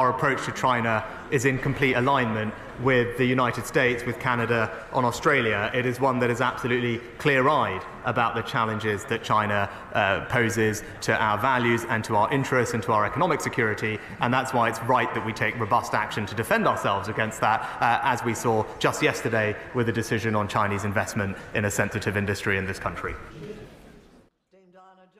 Our approach to China is in complete alignment with the United States, with Canada, on Australia. It is one that is absolutely clear eyed about the challenges that China uh, poses to our values and to our interests and to our economic security. And that's why it's right that we take robust action to defend ourselves against that, uh, as we saw just yesterday with a decision on Chinese investment in a sensitive industry in this country.